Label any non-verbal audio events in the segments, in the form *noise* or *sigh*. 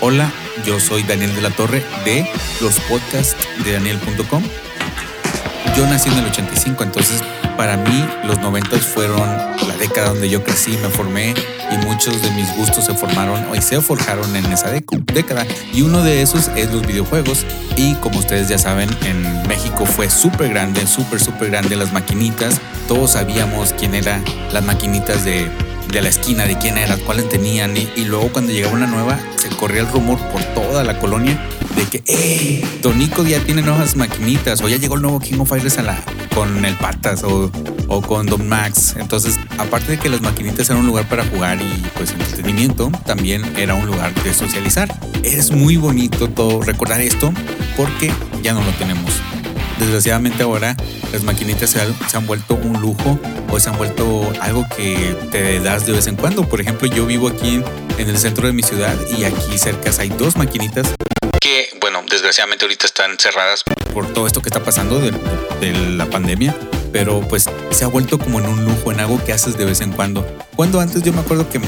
Hola, yo soy Daniel de la Torre de los podcasts de Daniel.com. Yo nací en el 85, entonces para mí los 90 fueron la década donde yo crecí, me formé y muchos de mis gustos se formaron y se forjaron en esa década. Y uno de esos es los videojuegos. Y como ustedes ya saben, en México fue súper grande, súper, súper grande las maquinitas. Todos sabíamos quién eran las maquinitas de de la esquina, de quién era, cuáles tenían. Y, luego cuando llegaba una nueva, se corría el rumor por toda la colonia de que, ¡eh! Tonico ya tiene nuevas maquinitas, o ya llegó el nuevo King of Fighters con el Patas o, o con Don Max. Entonces, aparte de que las maquinitas eran un lugar para jugar y pues entretenimiento, también era un lugar de socializar. Es muy bonito todo recordar esto porque ya no lo tenemos. Desgraciadamente ahora las maquinitas se han, vuelto un lujo o se han vuelto algo que te das de vez en cuando. Por ejemplo, yo vivo aquí en el centro de mi ciudad y aquí cerca hay dos maquinitas que, bueno, desgraciadamente ahorita están cerradas por todo esto que está pasando de, de la pandemia pero pues se ha vuelto como en un lujo, en algo que haces de vez en cuando. Cuando antes yo me acuerdo que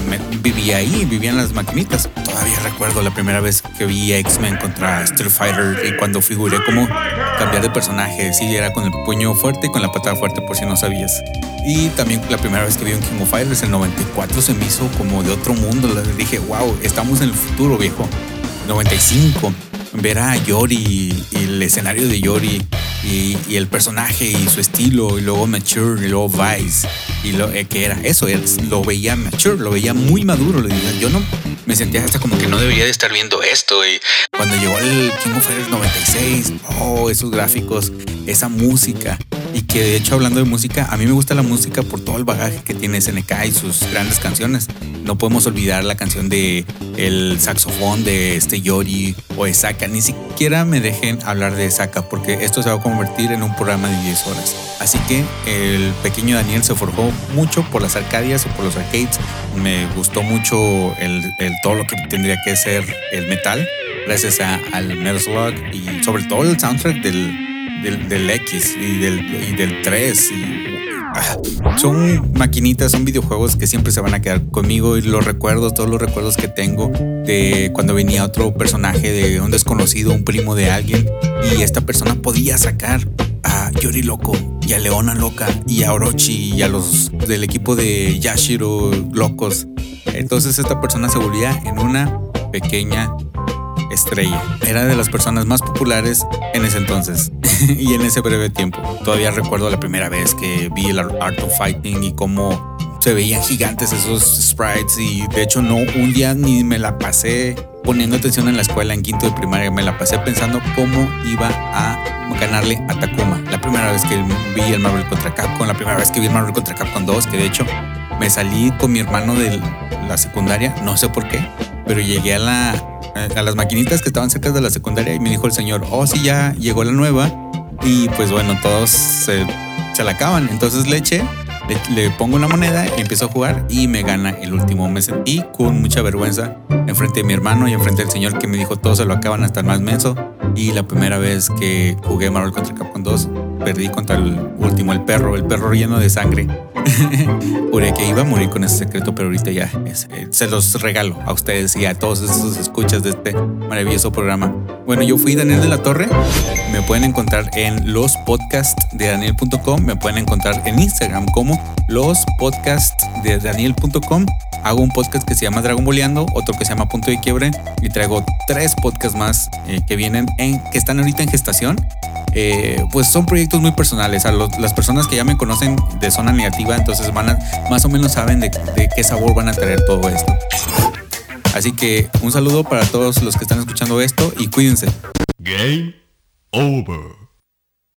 vivía ahí, vivía en las maquinitas. Todavía recuerdo la primera vez que vi a X-Men contra Street Fighter y cuando figuré como cambiar de personaje. Sí, era con el puño fuerte y con la patada fuerte, por si no sabías. Y también la primera vez que vi un King of Fighters, el 94, se me hizo como de otro mundo. Dije, wow, estamos en el futuro, viejo. 95, ver a Yori y el escenario de Yori y, el personaje y su estilo, y luego Mature, y luego Vice, y lo eh, que era eso, lo veía Mature, lo veía muy maduro. Yo no me sentía hasta como que no debería de estar viendo esto. Y cuando llegó el King of Fighters 96, oh, esos gráficos, esa música, y que de hecho hablando de música, a mí me gusta la música por todo el bagaje que tiene SNK y sus grandes canciones. No podemos olvidar la canción de el saxofón de este Yori o de Saka. Ni siquiera me dejen hablar de Saka porque esto se va a convertir en un programa de 10 horas. Así que el pequeño Daniel se forjó mucho por las arcadias o por los arcades. Me gustó mucho el, todo lo que tendría que ser el metal gracias al Metal Slug y sobre todo el soundtrack del del, X y del, y del 3. Ah, son maquinitas, son videojuegos que siempre se van a quedar conmigo y los recuerdos, todos los recuerdos que tengo de cuando venía otro personaje de un desconocido, un primo de alguien y esta persona podía sacar a Yori Loco y a Leona Loca y a Orochi y a los del equipo de Yashiro Locos. Entonces esta persona se volvía en una pequeña estrella. Era de las personas más populares en ese entonces *laughs* y en ese breve tiempo. Todavía recuerdo la primera vez que vi el Art of Fighting y cómo se veían gigantes esos sprites y de hecho no un día ni me la pasé poniendo atención en la escuela en quinto de primaria, me la pasé pensando cómo iba a ganarle a Takuma. La primera vez que vi el Marvel contra Capcom, la primera vez que vi el Marvel contra Capcom 2, que de hecho me salí con mi hermano de la secundaria, no sé por qué, pero llegué a la a las maquinitas que estaban cerca de la secundaria y me dijo el señor, oh sí, ya llegó la nueva y pues bueno, todos se, la acaban. Entonces le eché, le, pongo una moneda y empiezo a jugar y me gana el último. Me sentí con mucha vergüenza enfrente de mi hermano y enfrente del señor que me dijo todos se lo acaban hasta el más menso. Y la primera vez que jugué Marvel contra Capcom 2, perdí contra el último, el perro, el perro lleno de sangre. *laughs* Juré que iba a morir con ese secreto, pero ahorita ya eh, se los regalo a ustedes y a todos esos escuchas de este maravilloso programa. Bueno, yo fui Daniel de la Torre. Me pueden encontrar en los podcasts de daniel.com. Me pueden encontrar en Instagram como los podcasts de daniel.com. Hago un podcast que se llama Dragon Boleando, otro que se llama Punto de Quiebre y traigo tres podcasts más eh, que vienen en, que están ahorita en gestación eh, pues son proyectos muy personales. A las personas que ya me conocen de zona negativa, entonces van a, más o menos saben de, de qué sabor van a tener todo esto. Así que un saludo para todos los que están escuchando esto y cuídense. Game over.